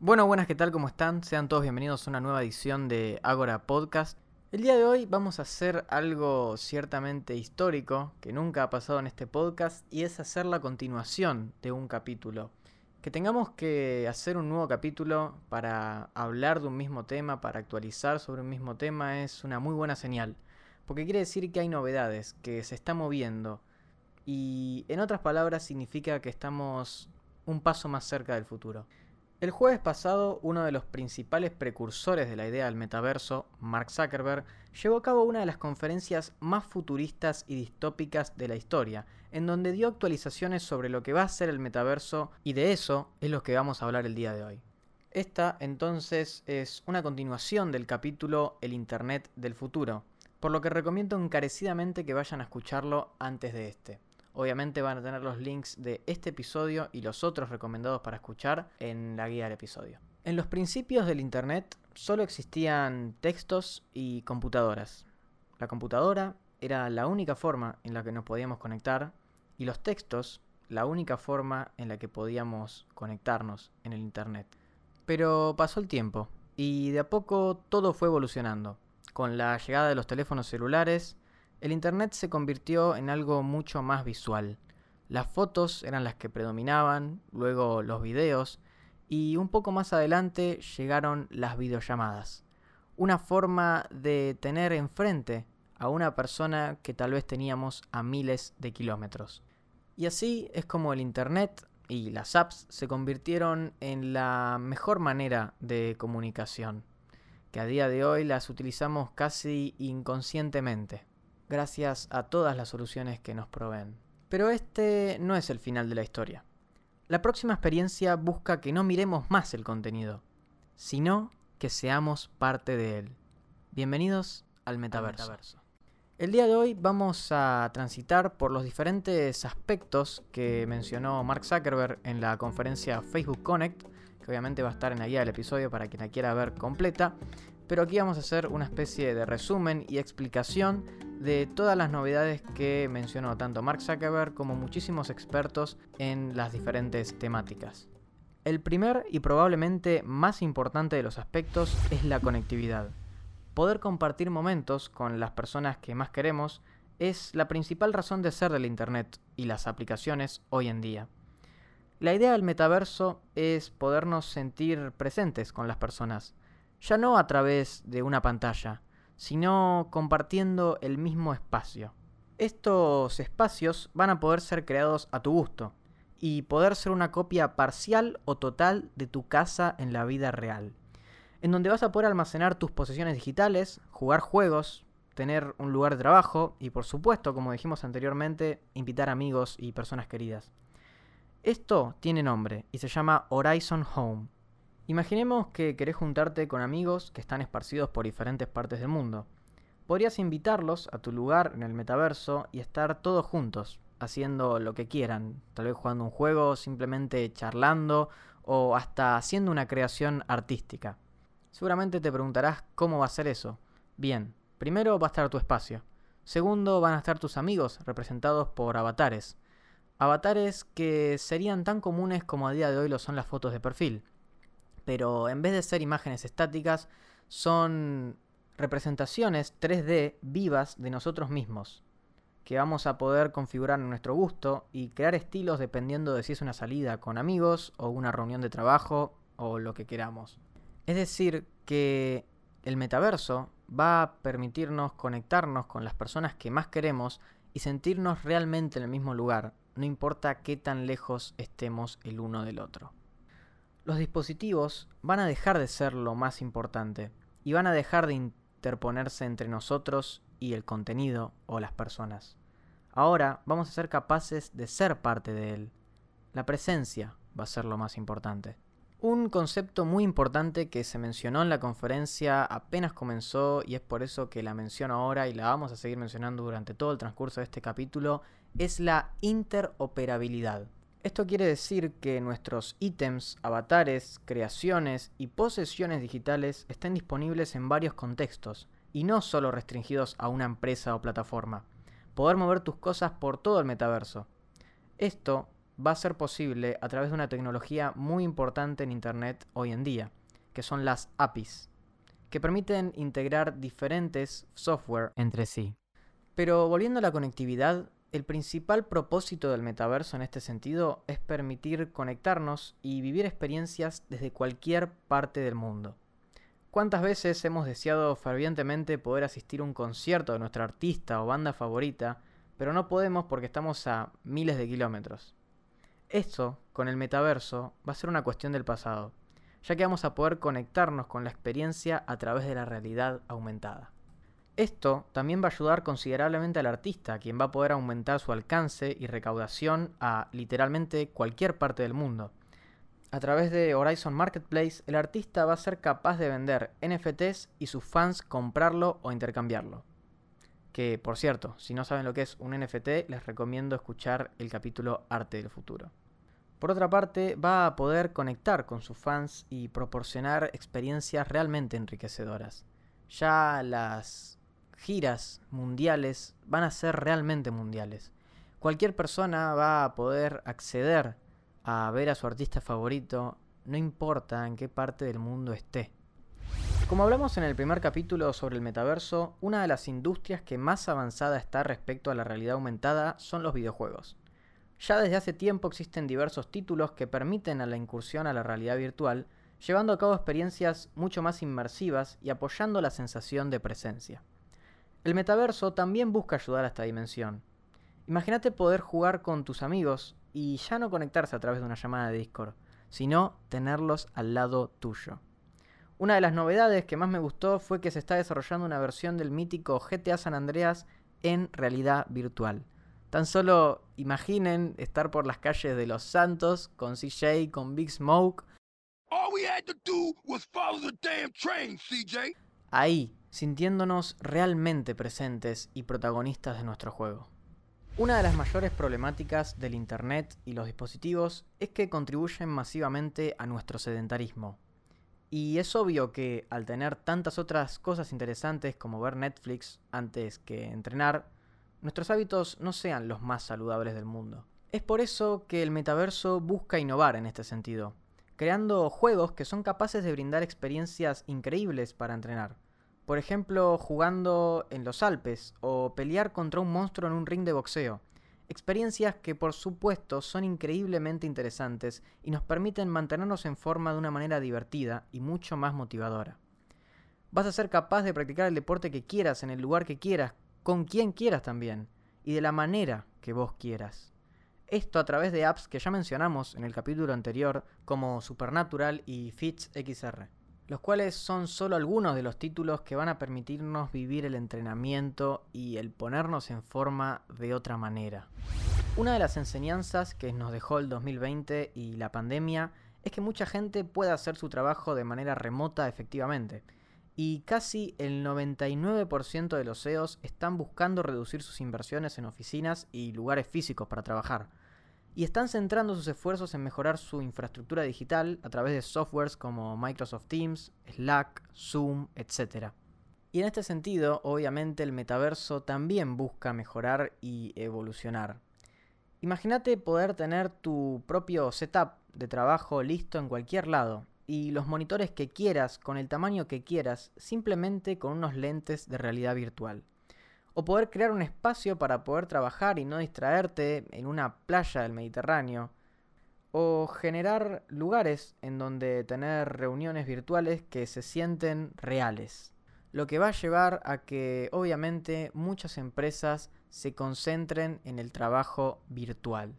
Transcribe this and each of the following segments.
Bueno, buenas, ¿qué tal? ¿Cómo están? Sean todos bienvenidos a una nueva edición de Agora Podcast. El día de hoy vamos a hacer algo ciertamente histórico que nunca ha pasado en este podcast y es hacer la continuación de un capítulo. Que tengamos que hacer un nuevo capítulo para hablar de un mismo tema, para actualizar sobre un mismo tema, es una muy buena señal. Porque quiere decir que hay novedades, que se está moviendo. Y en otras palabras significa que estamos un paso más cerca del futuro. El jueves pasado, uno de los principales precursores de la idea del metaverso, Mark Zuckerberg, llevó a cabo una de las conferencias más futuristas y distópicas de la historia, en donde dio actualizaciones sobre lo que va a ser el metaverso y de eso es lo que vamos a hablar el día de hoy. Esta entonces es una continuación del capítulo El Internet del futuro, por lo que recomiendo encarecidamente que vayan a escucharlo antes de este. Obviamente van a tener los links de este episodio y los otros recomendados para escuchar en la guía del episodio. En los principios del Internet solo existían textos y computadoras. La computadora era la única forma en la que nos podíamos conectar y los textos la única forma en la que podíamos conectarnos en el Internet. Pero pasó el tiempo y de a poco todo fue evolucionando. Con la llegada de los teléfonos celulares, el Internet se convirtió en algo mucho más visual. Las fotos eran las que predominaban, luego los videos, y un poco más adelante llegaron las videollamadas. Una forma de tener enfrente a una persona que tal vez teníamos a miles de kilómetros. Y así es como el Internet y las apps se convirtieron en la mejor manera de comunicación, que a día de hoy las utilizamos casi inconscientemente gracias a todas las soluciones que nos proveen. Pero este no es el final de la historia. La próxima experiencia busca que no miremos más el contenido, sino que seamos parte de él. Bienvenidos al metaverso. El día de hoy vamos a transitar por los diferentes aspectos que mencionó Mark Zuckerberg en la conferencia Facebook Connect, que obviamente va a estar en la guía del episodio para quien la quiera ver completa, pero aquí vamos a hacer una especie de resumen y explicación de todas las novedades que mencionó tanto Mark Zuckerberg como muchísimos expertos en las diferentes temáticas. El primer y probablemente más importante de los aspectos es la conectividad. Poder compartir momentos con las personas que más queremos es la principal razón de ser del Internet y las aplicaciones hoy en día. La idea del metaverso es podernos sentir presentes con las personas, ya no a través de una pantalla, sino compartiendo el mismo espacio. Estos espacios van a poder ser creados a tu gusto y poder ser una copia parcial o total de tu casa en la vida real, en donde vas a poder almacenar tus posesiones digitales, jugar juegos, tener un lugar de trabajo y por supuesto, como dijimos anteriormente, invitar amigos y personas queridas. Esto tiene nombre y se llama Horizon Home Imaginemos que querés juntarte con amigos que están esparcidos por diferentes partes del mundo. Podrías invitarlos a tu lugar en el metaverso y estar todos juntos, haciendo lo que quieran, tal vez jugando un juego, simplemente charlando o hasta haciendo una creación artística. Seguramente te preguntarás cómo va a ser eso. Bien, primero va a estar tu espacio. Segundo, van a estar tus amigos representados por avatares. Avatares que serían tan comunes como a día de hoy lo son las fotos de perfil pero en vez de ser imágenes estáticas, son representaciones 3D vivas de nosotros mismos, que vamos a poder configurar en nuestro gusto y crear estilos dependiendo de si es una salida con amigos o una reunión de trabajo o lo que queramos. Es decir, que el metaverso va a permitirnos conectarnos con las personas que más queremos y sentirnos realmente en el mismo lugar, no importa qué tan lejos estemos el uno del otro los dispositivos van a dejar de ser lo más importante y van a dejar de interponerse entre nosotros y el contenido o las personas. Ahora vamos a ser capaces de ser parte de él. La presencia va a ser lo más importante. Un concepto muy importante que se mencionó en la conferencia apenas comenzó y es por eso que la menciono ahora y la vamos a seguir mencionando durante todo el transcurso de este capítulo es la interoperabilidad. Esto quiere decir que nuestros ítems, avatares, creaciones y posesiones digitales estén disponibles en varios contextos y no solo restringidos a una empresa o plataforma. Poder mover tus cosas por todo el metaverso. Esto va a ser posible a través de una tecnología muy importante en Internet hoy en día, que son las APIs, que permiten integrar diferentes software entre sí. Pero volviendo a la conectividad, el principal propósito del metaverso en este sentido es permitir conectarnos y vivir experiencias desde cualquier parte del mundo. ¿Cuántas veces hemos deseado fervientemente poder asistir a un concierto de nuestra artista o banda favorita, pero no podemos porque estamos a miles de kilómetros? Esto, con el metaverso, va a ser una cuestión del pasado, ya que vamos a poder conectarnos con la experiencia a través de la realidad aumentada. Esto también va a ayudar considerablemente al artista, quien va a poder aumentar su alcance y recaudación a literalmente cualquier parte del mundo. A través de Horizon Marketplace, el artista va a ser capaz de vender NFTs y sus fans comprarlo o intercambiarlo. Que, por cierto, si no saben lo que es un NFT, les recomiendo escuchar el capítulo Arte del Futuro. Por otra parte, va a poder conectar con sus fans y proporcionar experiencias realmente enriquecedoras. Ya las giras mundiales van a ser realmente mundiales. Cualquier persona va a poder acceder a ver a su artista favorito, no importa en qué parte del mundo esté. Como hablamos en el primer capítulo sobre el metaverso, una de las industrias que más avanzada está respecto a la realidad aumentada son los videojuegos. Ya desde hace tiempo existen diversos títulos que permiten a la incursión a la realidad virtual, llevando a cabo experiencias mucho más inmersivas y apoyando la sensación de presencia. El metaverso también busca ayudar a esta dimensión. Imagínate poder jugar con tus amigos y ya no conectarse a través de una llamada de Discord, sino tenerlos al lado tuyo. Una de las novedades que más me gustó fue que se está desarrollando una versión del mítico GTA San Andreas en realidad virtual. Tan solo imaginen estar por las calles de Los Santos con CJ, con Big Smoke. Ahí, sintiéndonos realmente presentes y protagonistas de nuestro juego. Una de las mayores problemáticas del Internet y los dispositivos es que contribuyen masivamente a nuestro sedentarismo. Y es obvio que al tener tantas otras cosas interesantes como ver Netflix antes que entrenar, nuestros hábitos no sean los más saludables del mundo. Es por eso que el metaverso busca innovar en este sentido, creando juegos que son capaces de brindar experiencias increíbles para entrenar por ejemplo, jugando en los Alpes o pelear contra un monstruo en un ring de boxeo. Experiencias que por supuesto son increíblemente interesantes y nos permiten mantenernos en forma de una manera divertida y mucho más motivadora. Vas a ser capaz de practicar el deporte que quieras, en el lugar que quieras, con quien quieras también, y de la manera que vos quieras. Esto a través de apps que ya mencionamos en el capítulo anterior como Supernatural y Fits XR los cuales son solo algunos de los títulos que van a permitirnos vivir el entrenamiento y el ponernos en forma de otra manera. Una de las enseñanzas que nos dejó el 2020 y la pandemia es que mucha gente puede hacer su trabajo de manera remota efectivamente, y casi el 99% de los CEOs están buscando reducir sus inversiones en oficinas y lugares físicos para trabajar y están centrando sus esfuerzos en mejorar su infraestructura digital a través de softwares como Microsoft Teams, Slack, Zoom, etc. Y en este sentido, obviamente el metaverso también busca mejorar y evolucionar. Imagínate poder tener tu propio setup de trabajo listo en cualquier lado y los monitores que quieras con el tamaño que quieras simplemente con unos lentes de realidad virtual o poder crear un espacio para poder trabajar y no distraerte en una playa del Mediterráneo, o generar lugares en donde tener reuniones virtuales que se sienten reales. Lo que va a llevar a que obviamente muchas empresas se concentren en el trabajo virtual.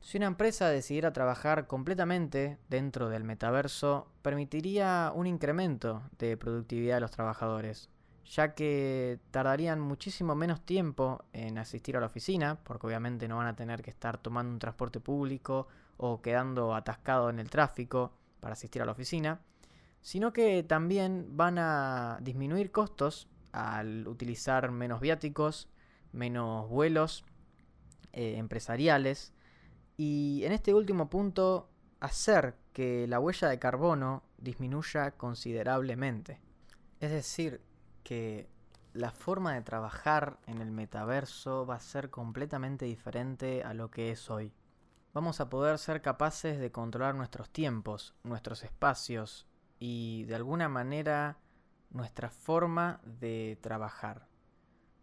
Si una empresa decidiera trabajar completamente dentro del metaverso, permitiría un incremento de productividad de los trabajadores, ya que tardarían muchísimo menos tiempo en asistir a la oficina, porque obviamente no van a tener que estar tomando un transporte público o quedando atascado en el tráfico para asistir a la oficina, sino que también van a disminuir costos al utilizar menos viáticos, menos vuelos eh, empresariales y en este último punto hacer que la huella de carbono disminuya considerablemente. Es decir, que la forma de trabajar en el metaverso va a ser completamente diferente a lo que es hoy. vamos a poder ser capaces de controlar nuestros tiempos, nuestros espacios y de alguna manera nuestra forma de trabajar.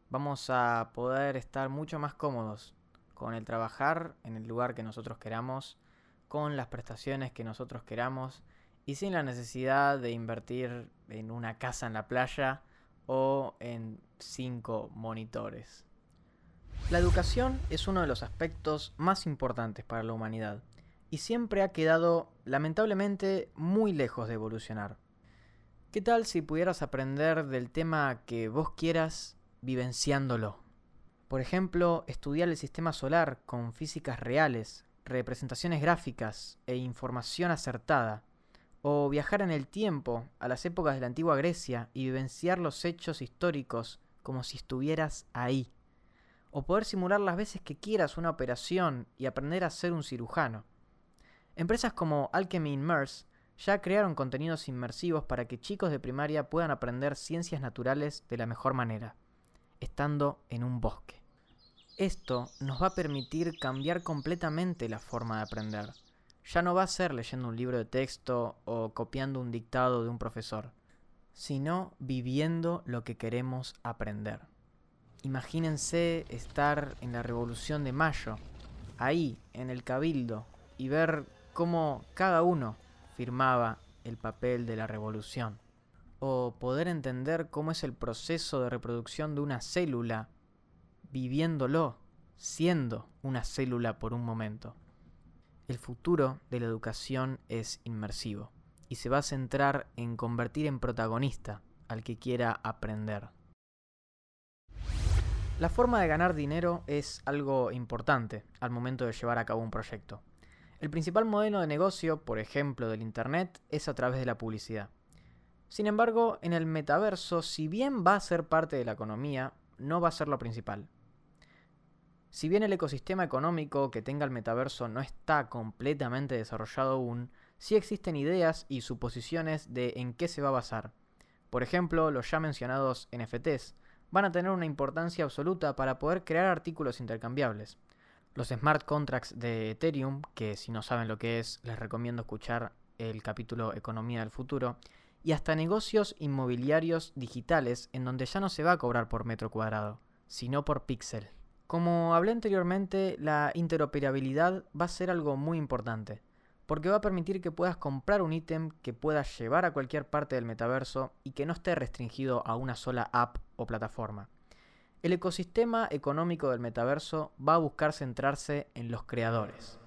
Vamos a poder estar mucho más cómodos con el trabajar en el lugar que nosotros queramos, con las prestaciones que nosotros queramos y sin la necesidad de invertir en una casa en la playa o en cinco monitores. La educación es uno de los aspectos más importantes para la humanidad y siempre ha quedado lamentablemente muy lejos de evolucionar. ¿Qué tal si pudieras aprender del tema que vos quieras vivenciándolo? Por ejemplo, estudiar el sistema solar con físicas reales, representaciones gráficas e información acertada, o viajar en el tiempo a las épocas de la antigua Grecia y vivenciar los hechos históricos como si estuvieras ahí, o poder simular las veces que quieras una operación y aprender a ser un cirujano. Empresas como Alchemy Immerse ya crearon contenidos inmersivos para que chicos de primaria puedan aprender ciencias naturales de la mejor manera, estando en un bosque. Esto nos va a permitir cambiar completamente la forma de aprender. Ya no va a ser leyendo un libro de texto o copiando un dictado de un profesor, sino viviendo lo que queremos aprender. Imagínense estar en la Revolución de Mayo, ahí, en el Cabildo, y ver cómo cada uno firmaba el papel de la revolución. O poder entender cómo es el proceso de reproducción de una célula viviéndolo, siendo una célula por un momento. El futuro de la educación es inmersivo y se va a centrar en convertir en protagonista al que quiera aprender. La forma de ganar dinero es algo importante al momento de llevar a cabo un proyecto. El principal modelo de negocio, por ejemplo, del Internet, es a través de la publicidad. Sin embargo, en el metaverso, si bien va a ser parte de la economía, no va a ser lo principal. Si bien el ecosistema económico que tenga el metaverso no está completamente desarrollado aún, sí existen ideas y suposiciones de en qué se va a basar. Por ejemplo, los ya mencionados NFTs van a tener una importancia absoluta para poder crear artículos intercambiables. Los smart contracts de Ethereum, que si no saben lo que es, les recomiendo escuchar el capítulo Economía del Futuro, y hasta negocios inmobiliarios digitales en donde ya no se va a cobrar por metro cuadrado, sino por píxel. Como hablé anteriormente, la interoperabilidad va a ser algo muy importante, porque va a permitir que puedas comprar un ítem que puedas llevar a cualquier parte del metaverso y que no esté restringido a una sola app o plataforma. El ecosistema económico del metaverso va a buscar centrarse en los creadores,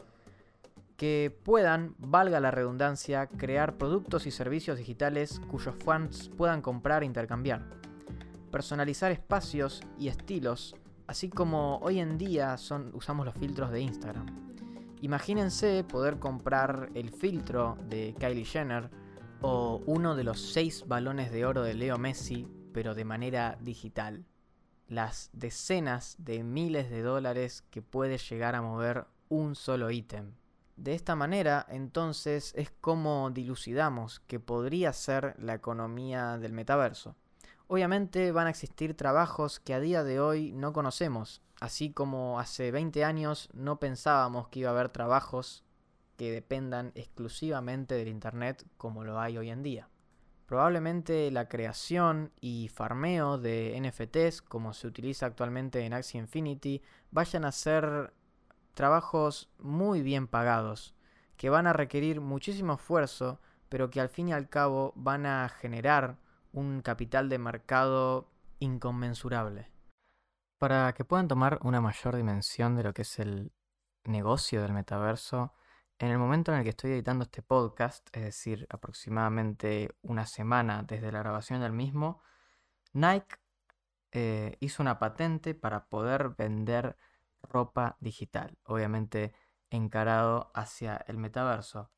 que puedan, valga la redundancia, crear productos y servicios digitales cuyos fans puedan comprar e intercambiar, personalizar espacios y estilos así como hoy en día usamos los filtros de Instagram. Imagínense poder comprar el filtro de Kylie Jenner o uno de los seis balones de oro de Leo Messi, pero de manera digital. Las decenas de miles de dólares que puede llegar a mover un solo ítem. De esta manera, entonces, es como dilucidamos que podría ser la economía del metaverso. Obviamente van a existir trabajos que a día de hoy no conocemos, así como hace 20 años no pensábamos que iba a haber trabajos que dependan exclusivamente del Internet como lo hay hoy en día. Probablemente la creación y farmeo de NFTs, como se utiliza actualmente en Axie Infinity, vayan a ser trabajos muy bien pagados, que van a requerir muchísimo esfuerzo, pero que al fin y al cabo van a generar un capital de mercado inconmensurable. Para que puedan tomar una mayor dimensión de lo que es el negocio del metaverso, en el momento en el que estoy editando este podcast, es decir, aproximadamente una semana desde la grabación del mismo, Nike eh, hizo una patente para poder vender ropa digital, obviamente encarado hacia el metaverso.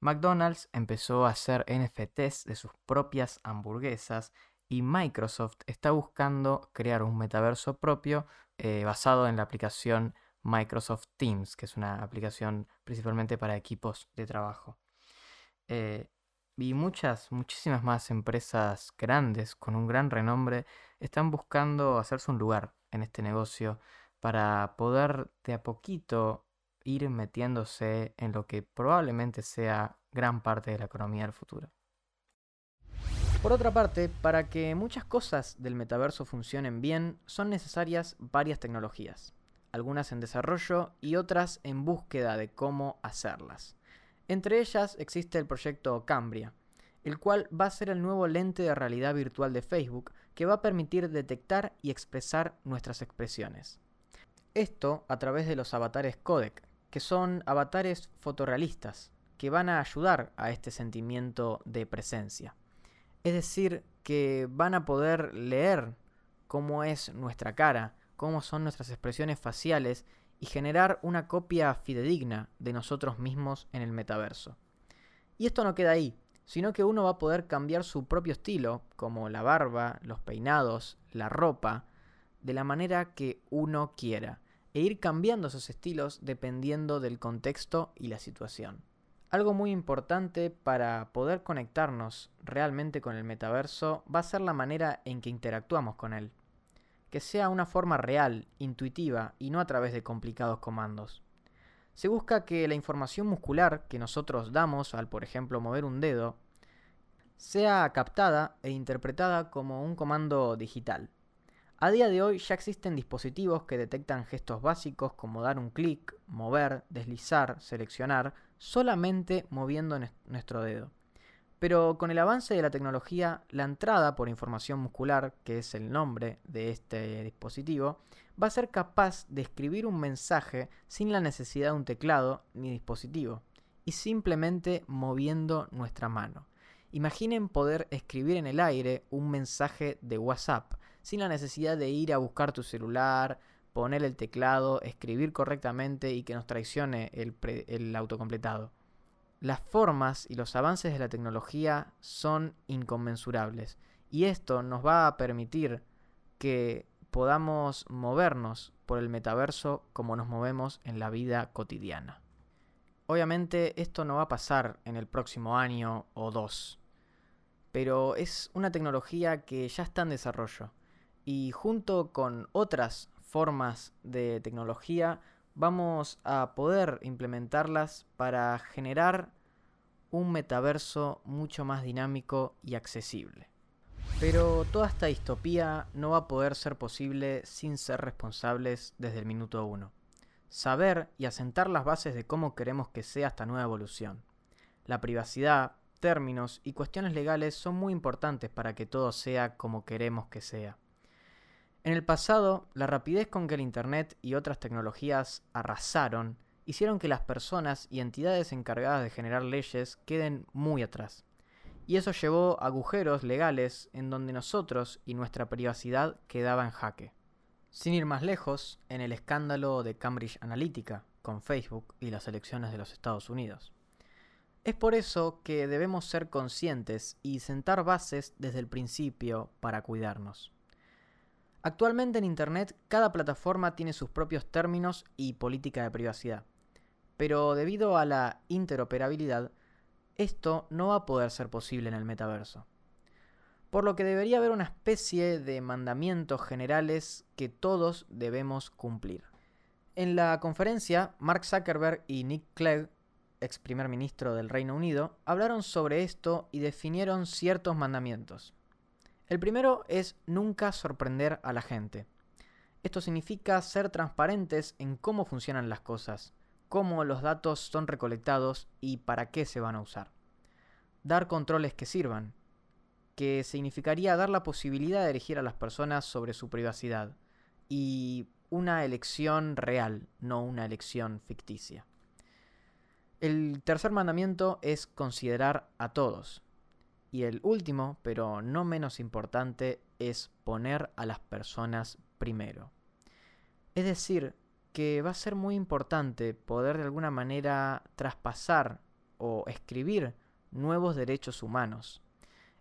McDonald's empezó a hacer NFTs de sus propias hamburguesas y Microsoft está buscando crear un metaverso propio eh, basado en la aplicación Microsoft Teams, que es una aplicación principalmente para equipos de trabajo. Eh, y muchas, muchísimas más empresas grandes con un gran renombre están buscando hacerse un lugar en este negocio para poder de a poquito ir metiéndose en lo que probablemente sea gran parte de la economía del futuro. Por otra parte, para que muchas cosas del metaverso funcionen bien, son necesarias varias tecnologías, algunas en desarrollo y otras en búsqueda de cómo hacerlas. Entre ellas existe el proyecto Cambria, el cual va a ser el nuevo lente de realidad virtual de Facebook que va a permitir detectar y expresar nuestras expresiones. Esto a través de los avatares codec, que son avatares fotorrealistas, que van a ayudar a este sentimiento de presencia. Es decir, que van a poder leer cómo es nuestra cara, cómo son nuestras expresiones faciales y generar una copia fidedigna de nosotros mismos en el metaverso. Y esto no queda ahí, sino que uno va a poder cambiar su propio estilo, como la barba, los peinados, la ropa, de la manera que uno quiera, e ir cambiando esos estilos dependiendo del contexto y la situación. Algo muy importante para poder conectarnos realmente con el metaverso va a ser la manera en que interactuamos con él. Que sea una forma real, intuitiva y no a través de complicados comandos. Se busca que la información muscular que nosotros damos al, por ejemplo, mover un dedo, sea captada e interpretada como un comando digital. A día de hoy ya existen dispositivos que detectan gestos básicos como dar un clic, mover, deslizar, seleccionar, solamente moviendo nuestro dedo. Pero con el avance de la tecnología, la entrada por información muscular, que es el nombre de este dispositivo, va a ser capaz de escribir un mensaje sin la necesidad de un teclado ni dispositivo, y simplemente moviendo nuestra mano. Imaginen poder escribir en el aire un mensaje de WhatsApp, sin la necesidad de ir a buscar tu celular, poner el teclado, escribir correctamente y que nos traicione el, el autocompletado. Las formas y los avances de la tecnología son inconmensurables y esto nos va a permitir que podamos movernos por el metaverso como nos movemos en la vida cotidiana. Obviamente esto no va a pasar en el próximo año o dos, pero es una tecnología que ya está en desarrollo y junto con otras formas de tecnología vamos a poder implementarlas para generar un metaverso mucho más dinámico y accesible. Pero toda esta distopía no va a poder ser posible sin ser responsables desde el minuto uno. Saber y asentar las bases de cómo queremos que sea esta nueva evolución. La privacidad, términos y cuestiones legales son muy importantes para que todo sea como queremos que sea. En el pasado, la rapidez con que el Internet y otras tecnologías arrasaron hicieron que las personas y entidades encargadas de generar leyes queden muy atrás. Y eso llevó agujeros legales en donde nosotros y nuestra privacidad quedaba en jaque. Sin ir más lejos, en el escándalo de Cambridge Analytica con Facebook y las elecciones de los Estados Unidos. Es por eso que debemos ser conscientes y sentar bases desde el principio para cuidarnos. Actualmente en Internet cada plataforma tiene sus propios términos y política de privacidad, pero debido a la interoperabilidad, esto no va a poder ser posible en el metaverso. Por lo que debería haber una especie de mandamientos generales que todos debemos cumplir. En la conferencia, Mark Zuckerberg y Nick Clegg, ex primer ministro del Reino Unido, hablaron sobre esto y definieron ciertos mandamientos. El primero es nunca sorprender a la gente. Esto significa ser transparentes en cómo funcionan las cosas, cómo los datos son recolectados y para qué se van a usar. Dar controles que sirvan, que significaría dar la posibilidad de elegir a las personas sobre su privacidad y una elección real, no una elección ficticia. El tercer mandamiento es considerar a todos, y el último, pero no menos importante, es poner a las personas primero. Es decir, que va a ser muy importante poder de alguna manera traspasar o escribir nuevos derechos humanos.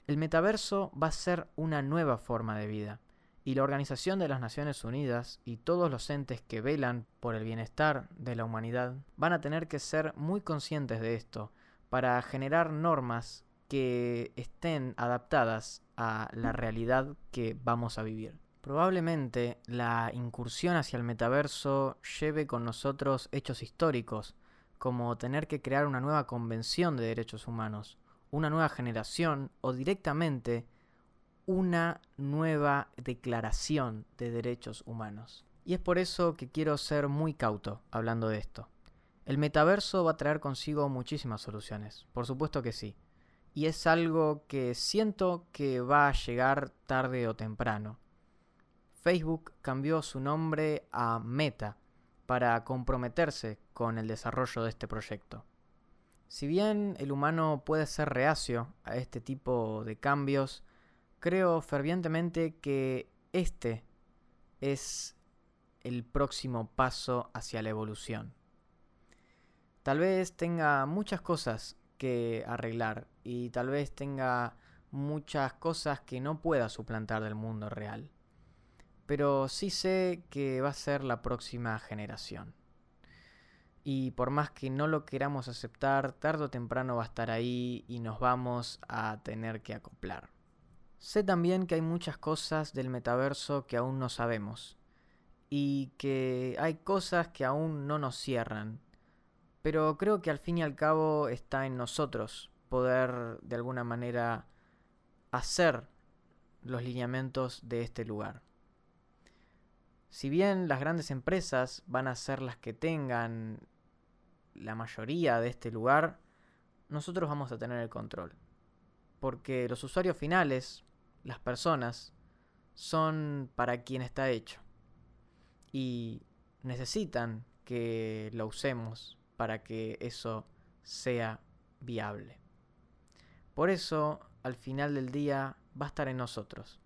El metaverso va a ser una nueva forma de vida, y la Organización de las Naciones Unidas y todos los entes que velan por el bienestar de la humanidad van a tener que ser muy conscientes de esto para generar normas que estén adaptadas a la realidad que vamos a vivir. Probablemente la incursión hacia el metaverso lleve con nosotros hechos históricos, como tener que crear una nueva convención de derechos humanos, una nueva generación o directamente una nueva declaración de derechos humanos. Y es por eso que quiero ser muy cauto hablando de esto. El metaverso va a traer consigo muchísimas soluciones, por supuesto que sí. Y es algo que siento que va a llegar tarde o temprano. Facebook cambió su nombre a Meta para comprometerse con el desarrollo de este proyecto. Si bien el humano puede ser reacio a este tipo de cambios, creo fervientemente que este es el próximo paso hacia la evolución. Tal vez tenga muchas cosas que arreglar y tal vez tenga muchas cosas que no pueda suplantar del mundo real. Pero sí sé que va a ser la próxima generación. Y por más que no lo queramos aceptar, tarde o temprano va a estar ahí y nos vamos a tener que acoplar. Sé también que hay muchas cosas del metaverso que aún no sabemos. Y que hay cosas que aún no nos cierran. Pero creo que al fin y al cabo está en nosotros poder de alguna manera hacer los lineamientos de este lugar. Si bien las grandes empresas van a ser las que tengan la mayoría de este lugar, nosotros vamos a tener el control. Porque los usuarios finales, las personas, son para quien está hecho. Y necesitan que lo usemos para que eso sea viable. Por eso, al final del día, va a estar en nosotros.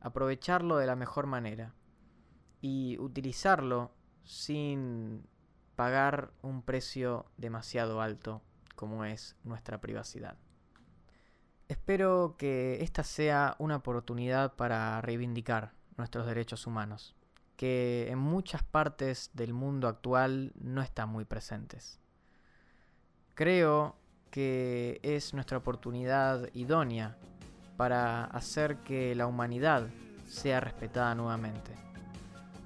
Aprovecharlo de la mejor manera y utilizarlo sin pagar un precio demasiado alto como es nuestra privacidad. Espero que esta sea una oportunidad para reivindicar nuestros derechos humanos, que en muchas partes del mundo actual no están muy presentes. Creo que es nuestra oportunidad idónea para hacer que la humanidad sea respetada nuevamente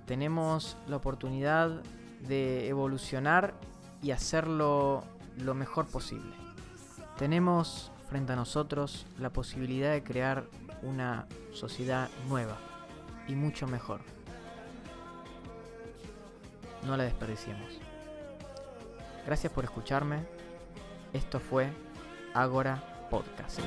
tenemos la oportunidad de evolucionar y hacerlo lo mejor posible. Tenemos frente a nosotros la posibilidad de crear una sociedad nueva y mucho mejor. No la desperdiciemos. Gracias por escucharme. Esto fue Agora Podcast.